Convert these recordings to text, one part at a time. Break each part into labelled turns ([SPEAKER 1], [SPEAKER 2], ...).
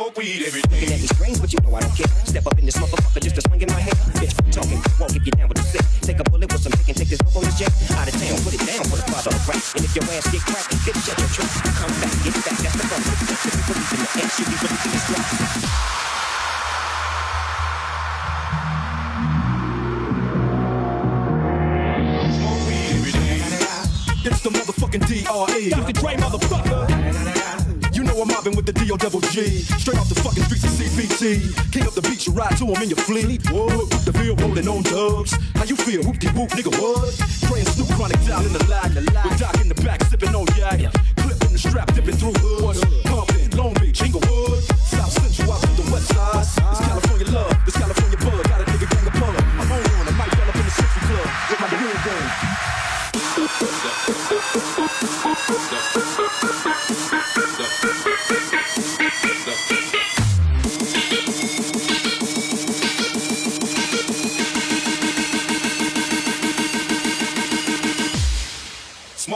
[SPEAKER 1] Smoke weed every day.
[SPEAKER 2] Looking at me strange, but you know I don't care. Step up in this motherfucker just to swing in my hair. Bitch, talking, won't get you down with the sick. Take a bullet with some pick and take this dope on this jet. Out of town, put it down for the father of rap. And if your ass get cracked, bitch, shut your trap. Come back, get back, that's the fun. You believe in the ass, you be believing this rap.
[SPEAKER 1] Smoke weed every day.
[SPEAKER 3] It's the motherfucking DRE. Dr. Dre, motherfucker. I'm mobbing with the D.O. double G. Straight off the fucking streets of CPT. King up the beach, you ride to him in your fleet. Whoa, the field rolling on dubs. How you feel? Whoop de whoop, nigga, what? Praying Snoop Chronic down in the lag. With Doc in the back, sipping on yak. Clipping the strap, dipping through hoods. Pumping, Long Beach, Inglewood. South Central out to the west side. It's California love, it's California bug. Got a nigga gang of pull I'm on one, I might bell up in the Century Club with my real game.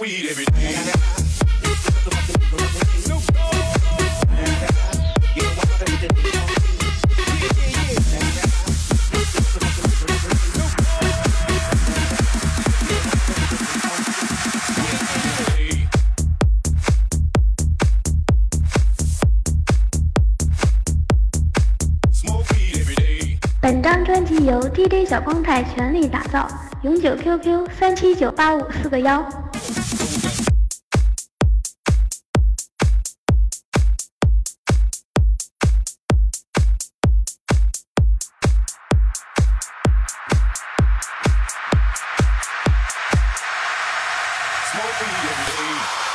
[SPEAKER 1] Weed every day. Smoke weed every day.
[SPEAKER 4] 本张专辑由 DJ 小光台全力打造，永久 QQ 三七九八五四个幺。
[SPEAKER 1] Smoke weed every day.